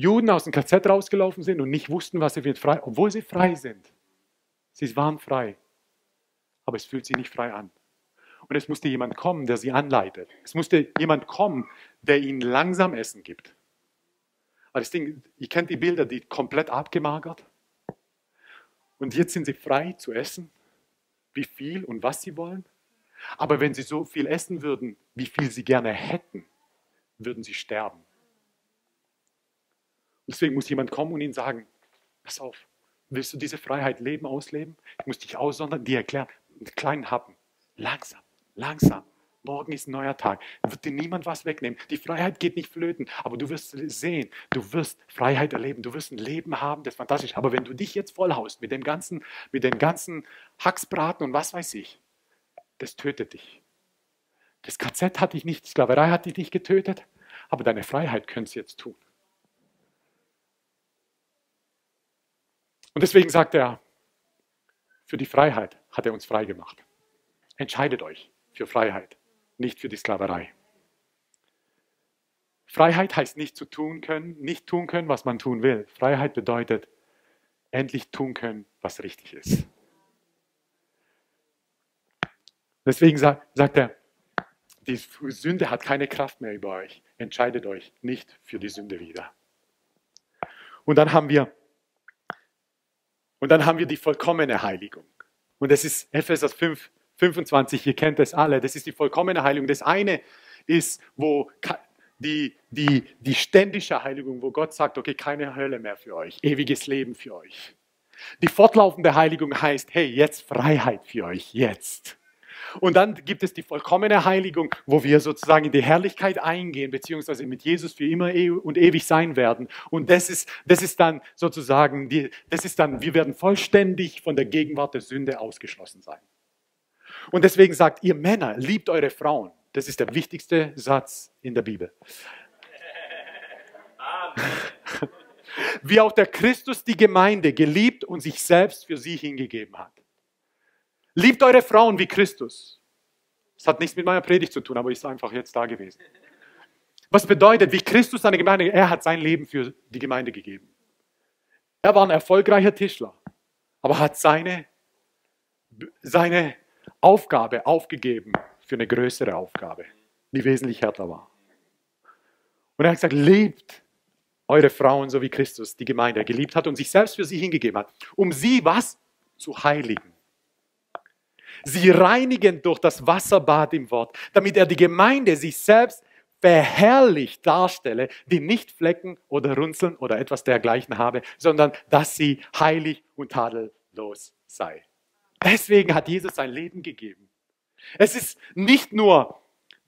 Juden aus dem KZ rausgelaufen sind und nicht wussten, was sie wird frei, obwohl sie frei sind. Sie waren frei, aber es fühlt sich nicht frei an. Und es musste jemand kommen, der sie anleitet. Es musste jemand kommen, der ihnen langsam Essen gibt. Aber das Ding, ihr kennt die Bilder, die komplett abgemagert. Und jetzt sind sie frei zu essen, wie viel und was sie wollen. Aber wenn sie so viel essen würden, wie viel sie gerne hätten, würden sie sterben. Deswegen muss jemand kommen und ihnen sagen, pass auf, willst du diese Freiheit leben, ausleben? Ich muss dich aussondern, dir erklären, mit kleinen Happen, langsam, langsam. Morgen ist ein neuer Tag. Wird dir niemand was wegnehmen. Die Freiheit geht nicht flöten, aber du wirst sehen, du wirst Freiheit erleben, du wirst ein Leben haben, das ist fantastisch. Aber wenn du dich jetzt vollhaust mit dem ganzen, mit dem ganzen Hacksbraten und was weiß ich, das tötet dich. Das KZ hat dich nicht, Sklaverei hat dich nicht getötet, aber deine Freiheit könntest du jetzt tun. Und deswegen sagt er, für die Freiheit hat er uns frei gemacht. Entscheidet euch für Freiheit, nicht für die Sklaverei. Freiheit heißt nicht zu tun können, nicht tun können, was man tun will. Freiheit bedeutet, endlich tun können, was richtig ist. Deswegen sagt, er, die Sünde hat keine Kraft mehr über euch. Entscheidet euch nicht für die Sünde wieder. Und dann haben wir, und dann haben wir die vollkommene Heiligung. Und das ist Epheser 5, 25, ihr kennt das alle. Das ist die vollkommene Heiligung. Das eine ist, wo die, die, die ständische Heiligung, wo Gott sagt, okay, keine Hölle mehr für euch, ewiges Leben für euch. Die fortlaufende Heiligung heißt, hey, jetzt Freiheit für euch, jetzt. Und dann gibt es die vollkommene Heiligung, wo wir sozusagen in die Herrlichkeit eingehen, beziehungsweise mit Jesus für immer e- und ewig sein werden. Und das ist, das ist dann sozusagen, die, das ist dann, wir werden vollständig von der Gegenwart der Sünde ausgeschlossen sein. Und deswegen sagt ihr Männer, liebt eure Frauen. Das ist der wichtigste Satz in der Bibel. Wie auch der Christus die Gemeinde geliebt und sich selbst für sie hingegeben hat. Liebt eure Frauen wie Christus. Das hat nichts mit meiner Predigt zu tun, aber ist einfach jetzt da gewesen. Was bedeutet, wie Christus seine Gemeinde, er hat sein Leben für die Gemeinde gegeben. Er war ein erfolgreicher Tischler, aber hat seine, seine Aufgabe aufgegeben für eine größere Aufgabe, die wesentlich härter war. Und er hat gesagt, lebt eure Frauen so wie Christus die Gemeinde geliebt hat und sich selbst für sie hingegeben hat, um sie was? Zu heiligen sie reinigen durch das Wasserbad im Wort, damit er die Gemeinde sich selbst verherrlicht darstelle, die nicht Flecken oder Runzeln oder etwas dergleichen habe, sondern dass sie heilig und tadellos sei. Deswegen hat Jesus sein Leben gegeben. Es ist nicht nur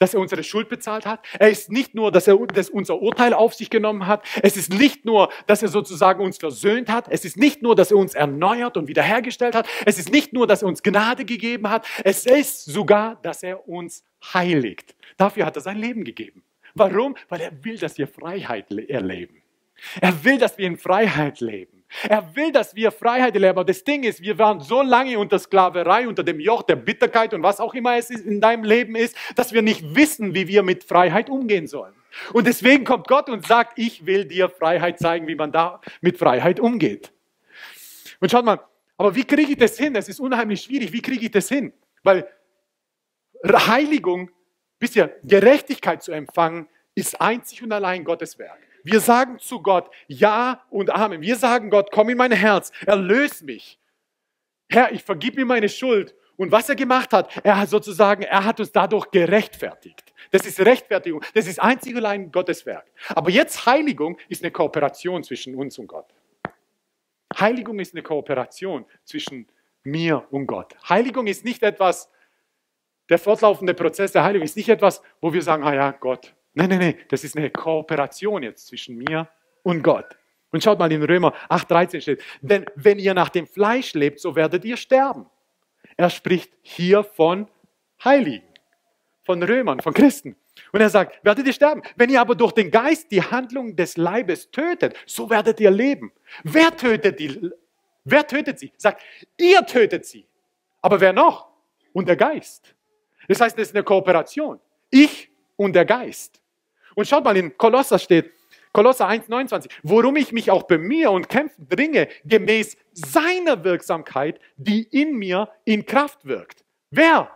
dass er unsere Schuld bezahlt hat. Er ist nicht nur, dass er das unser Urteil auf sich genommen hat. Es ist nicht nur, dass er sozusagen uns versöhnt hat. Es ist nicht nur, dass er uns erneuert und wiederhergestellt hat. Es ist nicht nur, dass er uns Gnade gegeben hat. Es ist sogar, dass er uns heiligt. Dafür hat er sein Leben gegeben. Warum? Weil er will, dass wir Freiheit erleben. Er will, dass wir in Freiheit leben. Er will, dass wir Freiheit erleben. Aber das Ding ist, wir waren so lange unter Sklaverei, unter dem Joch der Bitterkeit und was auch immer es in deinem Leben ist, dass wir nicht wissen, wie wir mit Freiheit umgehen sollen. Und deswegen kommt Gott und sagt, ich will dir Freiheit zeigen, wie man da mit Freiheit umgeht. Und schaut mal, aber wie kriege ich das hin? Das ist unheimlich schwierig. Wie kriege ich das hin? Weil Heiligung, ihr, Gerechtigkeit zu empfangen, ist einzig und allein Gottes Werk. Wir sagen zu Gott Ja und Amen. Wir sagen Gott, komm in mein Herz, erlöse mich. Herr, ich vergib mir meine Schuld. Und was er gemacht hat, er hat sozusagen, er hat uns dadurch gerechtfertigt. Das ist Rechtfertigung. Das ist einzig und allein Gottes Werk. Aber jetzt Heiligung ist eine Kooperation zwischen uns und Gott. Heiligung ist eine Kooperation zwischen mir und Gott. Heiligung ist nicht etwas, der fortlaufende Prozess der Heiligung ist nicht etwas, wo wir sagen, ah ja, Gott, Nein, nein, nein, das ist eine Kooperation jetzt zwischen mir und Gott. Und schaut mal in Römer 8,13 steht, denn wenn ihr nach dem Fleisch lebt, so werdet ihr sterben. Er spricht hier von Heiligen, von Römern, von Christen. Und er sagt, werdet ihr sterben. Wenn ihr aber durch den Geist die Handlung des Leibes tötet, so werdet ihr leben. Wer tötet die? Wer tötet sie? Sagt, ihr tötet sie. Aber wer noch? Und der Geist. Das heißt, es ist eine Kooperation. Ich und der Geist. Und schaut mal, in Kolosser steht, Kolosser 1,29, worum ich mich auch bemühe und kämpfe, bringe, gemäß seiner Wirksamkeit, die in mir in Kraft wirkt. Wer?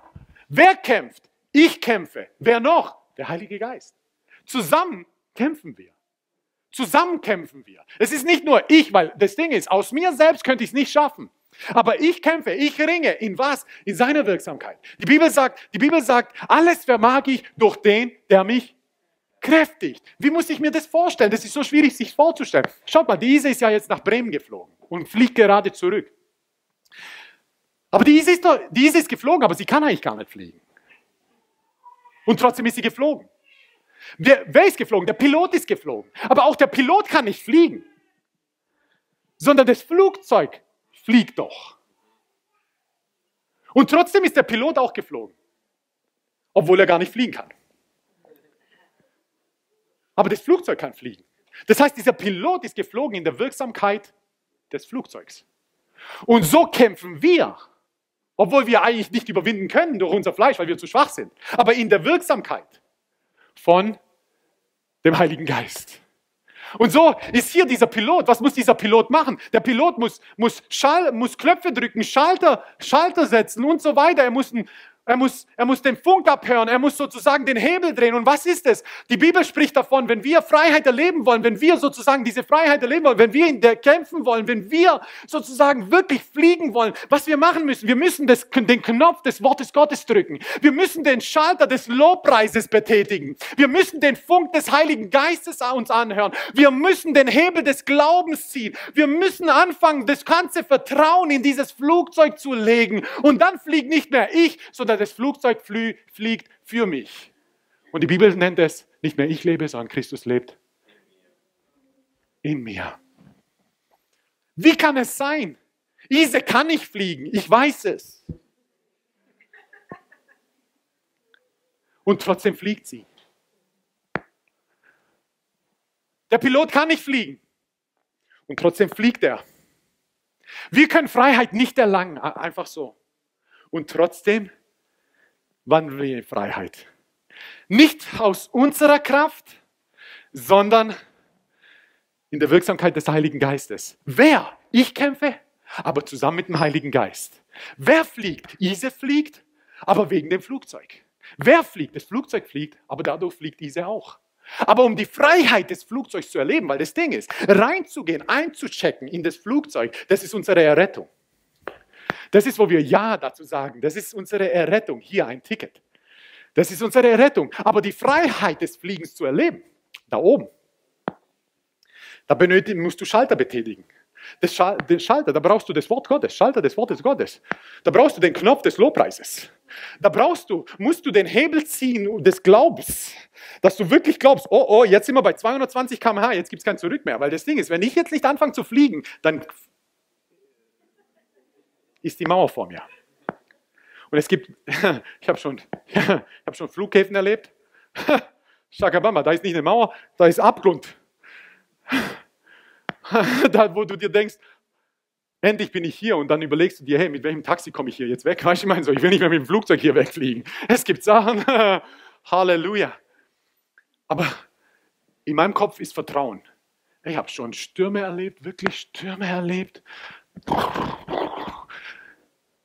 Wer kämpft? Ich kämpfe. Wer noch? Der Heilige Geist. Zusammen kämpfen wir. Zusammen kämpfen wir. Es ist nicht nur ich, weil das Ding ist, aus mir selbst könnte ich es nicht schaffen. Aber ich kämpfe, ich ringe. In was? In seiner Wirksamkeit. Die Bibel sagt, die Bibel sagt, alles vermag ich durch den, der mich kräftigt. Wie muss ich mir das vorstellen? Das ist so schwierig, sich vorzustellen. Schaut mal, diese ist ja jetzt nach Bremen geflogen und fliegt gerade zurück. Aber diese ist, doch, diese ist geflogen, aber sie kann eigentlich gar nicht fliegen. Und trotzdem ist sie geflogen. Wer, wer ist geflogen? Der Pilot ist geflogen. Aber auch der Pilot kann nicht fliegen. Sondern das Flugzeug fliegt doch. Und trotzdem ist der Pilot auch geflogen. Obwohl er gar nicht fliegen kann. Aber das Flugzeug kann fliegen. Das heißt, dieser Pilot ist geflogen in der Wirksamkeit des Flugzeugs. Und so kämpfen wir, obwohl wir eigentlich nicht überwinden können durch unser Fleisch, weil wir zu schwach sind, aber in der Wirksamkeit von dem Heiligen Geist. Und so ist hier dieser Pilot. Was muss dieser Pilot machen? Der Pilot muss, muss, Schall, muss Knöpfe drücken, Schalter, Schalter setzen und so weiter. Er muss ein er muss, er muss den Funk abhören, er muss sozusagen den Hebel drehen. Und was ist es? Die Bibel spricht davon, wenn wir Freiheit erleben wollen, wenn wir sozusagen diese Freiheit erleben wollen, wenn wir in der kämpfen wollen, wenn wir sozusagen wirklich fliegen wollen, was wir machen müssen, wir müssen das, den Knopf des Wortes Gottes drücken. Wir müssen den Schalter des Lobpreises betätigen. Wir müssen den Funk des Heiligen Geistes uns anhören. Wir müssen den Hebel des Glaubens ziehen. Wir müssen anfangen, das ganze Vertrauen in dieses Flugzeug zu legen. Und dann fliegt nicht mehr ich, sondern das Flugzeug fliegt für mich. Und die Bibel nennt es, nicht mehr ich lebe, sondern Christus lebt in mir. Wie kann es sein? Ise kann nicht fliegen, ich weiß es. Und trotzdem fliegt sie. Der Pilot kann nicht fliegen. Und trotzdem fliegt er. Wir können Freiheit nicht erlangen, einfach so. Und trotzdem wandeln wir in Freiheit. Nicht aus unserer Kraft, sondern in der Wirksamkeit des Heiligen Geistes. Wer? Ich kämpfe, aber zusammen mit dem Heiligen Geist. Wer fliegt? Ise fliegt, aber wegen dem Flugzeug. Wer fliegt? Das Flugzeug fliegt, aber dadurch fliegt Ise auch. Aber um die Freiheit des Flugzeugs zu erleben, weil das Ding ist, reinzugehen, einzuchecken in das Flugzeug, das ist unsere Errettung. Das ist, wo wir Ja dazu sagen. Das ist unsere Errettung. Hier ein Ticket. Das ist unsere Errettung. Aber die Freiheit des Fliegens zu erleben, da oben, da benötigt, musst du Schalter betätigen. Schal den Schalter, da brauchst du das Wort Gottes, Schalter des Wortes Gottes. Da brauchst du den Knopf des Lobpreises. Da brauchst du, musst du den Hebel ziehen des Glaubens, dass du wirklich glaubst, oh, oh, jetzt sind wir bei 220 km/h, jetzt gibt es kein Zurück mehr. Weil das Ding ist, wenn ich jetzt nicht anfange zu fliegen, dann ist die Mauer vor mir. Und es gibt, ich habe schon, hab schon Flughäfen erlebt. Shakabamba, da ist nicht eine Mauer, da ist Abgrund. Da, wo du dir denkst, endlich bin ich hier und dann überlegst du dir, hey, mit welchem Taxi komme ich hier jetzt weg? Weißt du, ich meine so, ich will nicht mehr mit dem Flugzeug hier wegfliegen. Es gibt Sachen, Halleluja. Aber in meinem Kopf ist Vertrauen. Ich habe schon Stürme erlebt, wirklich Stürme erlebt.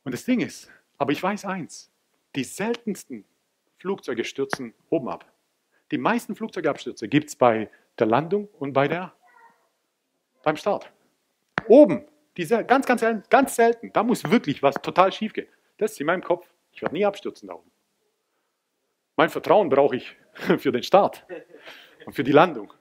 Und das Ding ist, aber ich weiß eins, die seltensten Flugzeuge stürzen oben ab. Die meisten Flugzeugabstürze gibt es bei der Landung und bei der, beim Start. Oben, diese, ganz, ganz, selten, ganz selten, da muss wirklich was total schief gehen. Das ist in meinem Kopf. Ich werde nie abstürzen da oben. Mein Vertrauen brauche ich für den Start und für die Landung.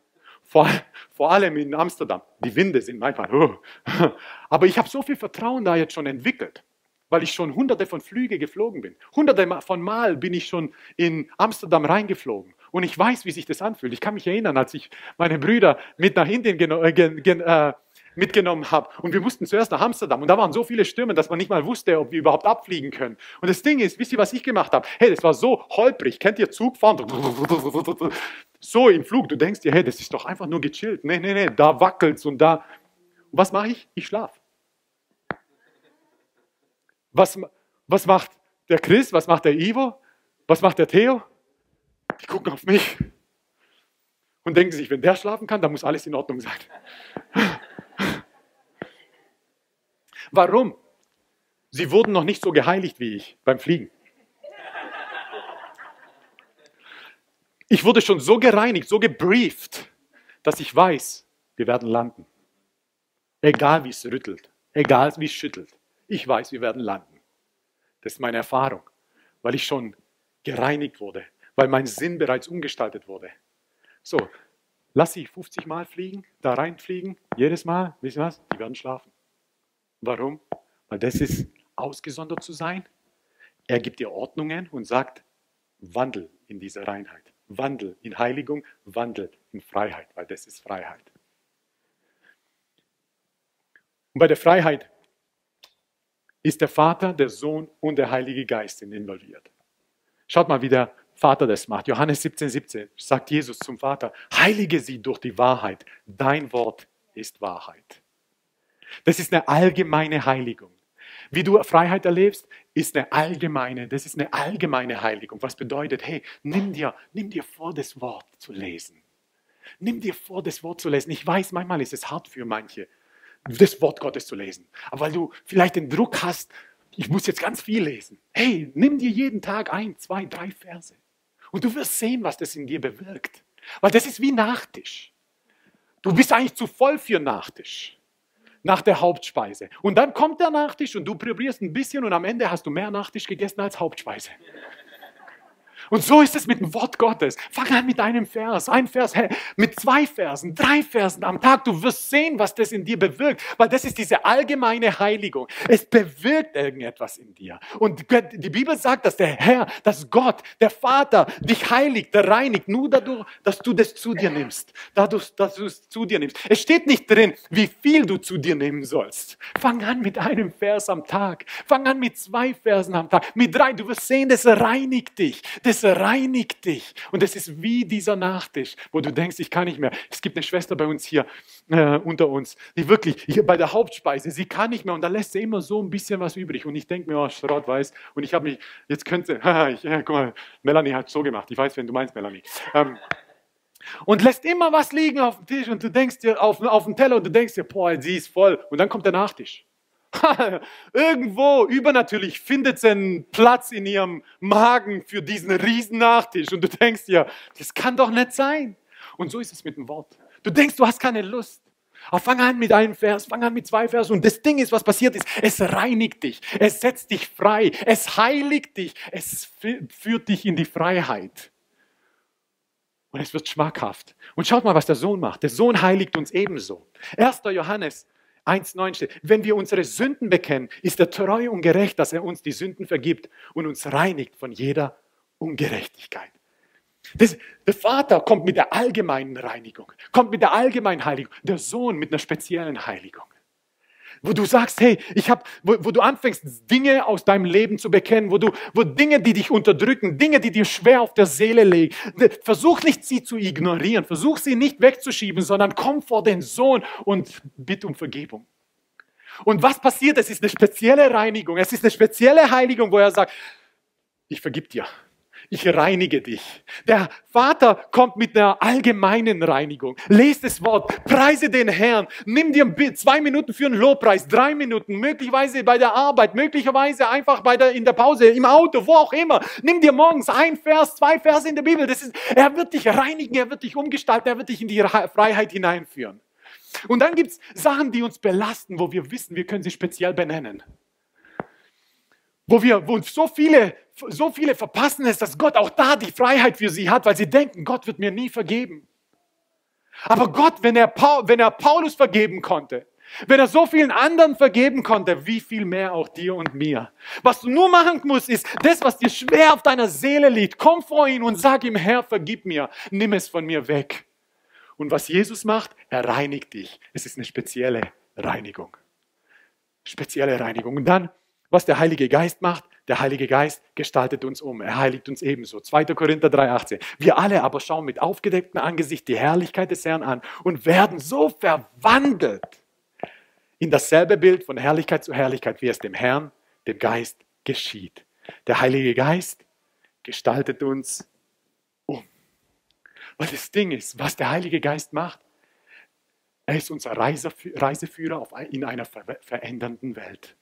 Vor, vor allem in Amsterdam. Die Winde sind manchmal. Oh. Aber ich habe so viel Vertrauen da jetzt schon entwickelt weil ich schon hunderte von Flüge geflogen bin. Hunderte von Mal bin ich schon in Amsterdam reingeflogen. Und ich weiß, wie sich das anfühlt. Ich kann mich erinnern, als ich meine Brüder mit nach Indien äh, äh, mitgenommen habe. Und wir mussten zuerst nach Amsterdam. Und da waren so viele Stürme, dass man nicht mal wusste, ob wir überhaupt abfliegen können. Und das Ding ist, wisst ihr, was ich gemacht habe? Hey, das war so holprig. Kennt ihr Zugfahren? So im Flug. Du denkst dir, hey, das ist doch einfach nur gechillt. Nee, nee, nee, da wackelt's und da. Und was mache ich? Ich schlafe. Was, was macht der Chris? Was macht der Ivo? Was macht der Theo? Die gucken auf mich und denken sich, wenn der schlafen kann, dann muss alles in Ordnung sein. Warum? Sie wurden noch nicht so geheiligt wie ich beim Fliegen. Ich wurde schon so gereinigt, so gebrieft, dass ich weiß, wir werden landen. Egal wie es rüttelt, egal wie es schüttelt. Ich weiß, wir werden landen. Das ist meine Erfahrung, weil ich schon gereinigt wurde, weil mein Sinn bereits umgestaltet wurde. So, lass sie 50 Mal fliegen, da reinfliegen, jedes Mal, wisst ihr was? Die werden schlafen. Warum? Weil das ist ausgesondert zu sein. Er gibt dir Ordnungen und sagt, wandel in diese Reinheit, wandel in Heiligung, wandel in Freiheit, weil das ist Freiheit. Und bei der Freiheit ist der Vater, der Sohn und der Heilige Geist involviert. Schaut mal, wie der Vater das macht. Johannes 17, 17 sagt Jesus zum Vater, heilige sie durch die Wahrheit. Dein Wort ist Wahrheit. Das ist eine allgemeine Heiligung. Wie du Freiheit erlebst, ist eine allgemeine, das ist eine allgemeine Heiligung. Was bedeutet, hey, nimm dir, nimm dir vor, das Wort zu lesen. Nimm dir vor, das Wort zu lesen. Ich weiß, manchmal ist es hart für manche, das Wort Gottes zu lesen. Aber weil du vielleicht den Druck hast, ich muss jetzt ganz viel lesen. Hey, nimm dir jeden Tag ein, zwei, drei Verse. Und du wirst sehen, was das in dir bewirkt. Weil das ist wie Nachtisch. Du bist eigentlich zu voll für Nachtisch. Nach der Hauptspeise. Und dann kommt der Nachtisch und du probierst ein bisschen und am Ende hast du mehr Nachtisch gegessen als Hauptspeise. Und so ist es mit dem Wort Gottes. Fang an mit einem Vers, ein Vers, hey, mit zwei Versen, drei Versen am Tag. Du wirst sehen, was das in dir bewirkt, weil das ist diese allgemeine Heiligung. Es bewirkt irgendetwas in dir. Und die Bibel sagt, dass der Herr, dass Gott, der Vater dich heiligt, reinigt, nur dadurch, dass du das zu dir nimmst. Dadurch, dass du es zu dir nimmst. Es steht nicht drin, wie viel du zu dir nehmen sollst. Fang an mit einem Vers am Tag. Fang an mit zwei Versen am Tag. Mit drei. Du wirst sehen, das reinigt dich. Das es reinigt dich. Und es ist wie dieser Nachtisch, wo du denkst, ich kann nicht mehr. Es gibt eine Schwester bei uns hier äh, unter uns, die wirklich, hier bei der Hauptspeise, sie kann nicht mehr und da lässt sie immer so ein bisschen was übrig. Und ich denke mir, oh, Schrott, weiß. Und ich habe mich, jetzt könnte, ich, ja, guck mal, Melanie hat so gemacht. Ich weiß, wenn du meinst, Melanie. Ähm, und lässt immer was liegen auf dem Tisch und du denkst dir auf, auf dem Teller und du denkst dir, boah, sie ist voll. Und dann kommt der Nachtisch. Irgendwo übernatürlich findet sie einen Platz in ihrem Magen für diesen riesen Nachtisch. Und du denkst dir, das kann doch nicht sein. Und so ist es mit dem Wort. Du denkst, du hast keine Lust. Aber fang an mit einem Vers, fang an mit zwei Versen. Und das Ding ist, was passiert ist, es reinigt dich, es setzt dich frei, es heiligt dich, es führt dich in die Freiheit. Und es wird schmackhaft. Und schaut mal, was der Sohn macht. Der Sohn heiligt uns ebenso. 1. Johannes 1,9 steht, wenn wir unsere Sünden bekennen, ist er treu und gerecht, dass er uns die Sünden vergibt und uns reinigt von jeder Ungerechtigkeit. Das, der Vater kommt mit der allgemeinen Reinigung, kommt mit der allgemeinen Heiligung, der Sohn mit einer speziellen Heiligung. Wo du sagst, hey, ich habe, wo, wo, du anfängst, Dinge aus deinem Leben zu bekennen, wo du, wo Dinge, die dich unterdrücken, Dinge, die dir schwer auf der Seele liegen, versuch nicht sie zu ignorieren, versuch sie nicht wegzuschieben, sondern komm vor den Sohn und bitt um Vergebung. Und was passiert? Es ist eine spezielle Reinigung, es ist eine spezielle Heiligung, wo er sagt, ich vergib dir ich reinige dich. Der Vater kommt mit einer allgemeinen Reinigung. Lest das Wort, preise den Herrn, nimm dir zwei Minuten für einen Lobpreis, drei Minuten, möglicherweise bei der Arbeit, möglicherweise einfach bei der, in der Pause, im Auto, wo auch immer. Nimm dir morgens ein Vers, zwei Verse in der Bibel. Das ist, er wird dich reinigen, er wird dich umgestalten, er wird dich in die Freiheit hineinführen. Und dann gibt es Sachen, die uns belasten, wo wir wissen, wir können sie speziell benennen wo wir, wo so viele, so viele verpassen es, dass Gott auch da die Freiheit für sie hat, weil sie denken, Gott wird mir nie vergeben. Aber Gott, wenn er, wenn er Paulus vergeben konnte, wenn er so vielen anderen vergeben konnte, wie viel mehr auch dir und mir. Was du nur machen musst, ist das, was dir schwer auf deiner Seele liegt. Komm vor ihn und sag ihm, Herr, vergib mir, nimm es von mir weg. Und was Jesus macht, er reinigt dich. Es ist eine spezielle Reinigung. Spezielle Reinigung. Und dann was der Heilige Geist macht, der Heilige Geist gestaltet uns um. Er heiligt uns ebenso. 2. Korinther 3,18. Wir alle aber schauen mit aufgedecktem Angesicht die Herrlichkeit des Herrn an und werden so verwandelt in dasselbe Bild von Herrlichkeit zu Herrlichkeit, wie es dem Herrn, dem Geist geschieht. Der Heilige Geist gestaltet uns um. Weil das Ding ist, was der Heilige Geist macht, er ist unser Reiseführer in einer verändernden Welt.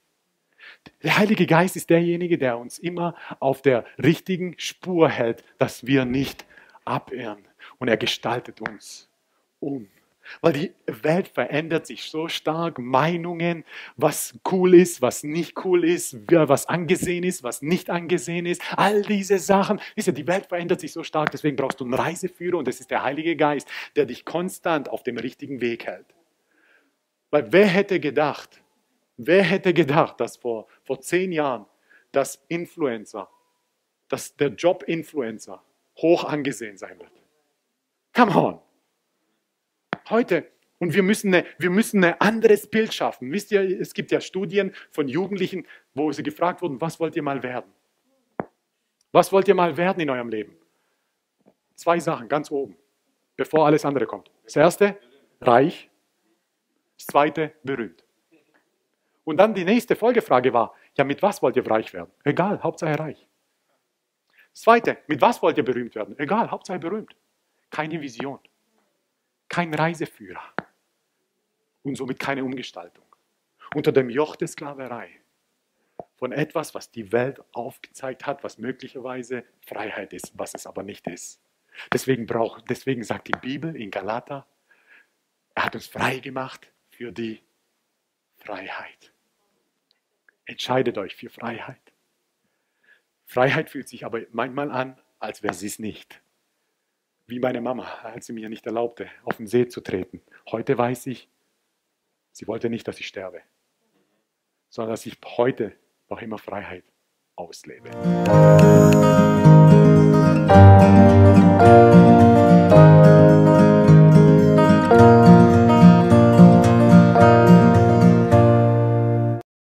Der Heilige Geist ist derjenige, der uns immer auf der richtigen Spur hält, dass wir nicht abirren. Und er gestaltet uns um. Weil die Welt verändert sich so stark. Meinungen, was cool ist, was nicht cool ist, was angesehen ist, was nicht angesehen ist. All diese Sachen. Die Welt verändert sich so stark, deswegen brauchst du einen Reiseführer und das ist der Heilige Geist, der dich konstant auf dem richtigen Weg hält. Weil wer hätte gedacht, Wer hätte gedacht, dass vor, vor zehn Jahren das Influencer, dass der Job Influencer hoch angesehen sein wird? Come on. Heute, und wir müssen, eine, wir müssen ein anderes Bild schaffen. Wisst ihr, es gibt ja Studien von Jugendlichen, wo sie gefragt wurden, was wollt ihr mal werden? Was wollt ihr mal werden in eurem Leben? Zwei Sachen ganz oben, bevor alles andere kommt. Das erste, reich. Das zweite, berühmt. Und dann die nächste Folgefrage war, ja, mit was wollt ihr reich werden? Egal, Hauptsache reich. Zweite, mit was wollt ihr berühmt werden? Egal, Hauptsache berühmt. Keine Vision. kein Reiseführer und somit keine Umgestaltung. Unter dem Joch der Sklaverei von etwas, was die Welt aufgezeigt hat, was möglicherweise Freiheit ist, was es aber nicht ist. Deswegen, braucht, deswegen sagt die Bibel in Galater, er hat uns frei gemacht für die Freiheit. Entscheidet euch für Freiheit. Freiheit fühlt sich aber manchmal an, als wäre sie es nicht. Wie meine Mama, als sie mir nicht erlaubte, auf den See zu treten. Heute weiß ich, sie wollte nicht, dass ich sterbe, sondern dass ich heute noch immer Freiheit auslebe.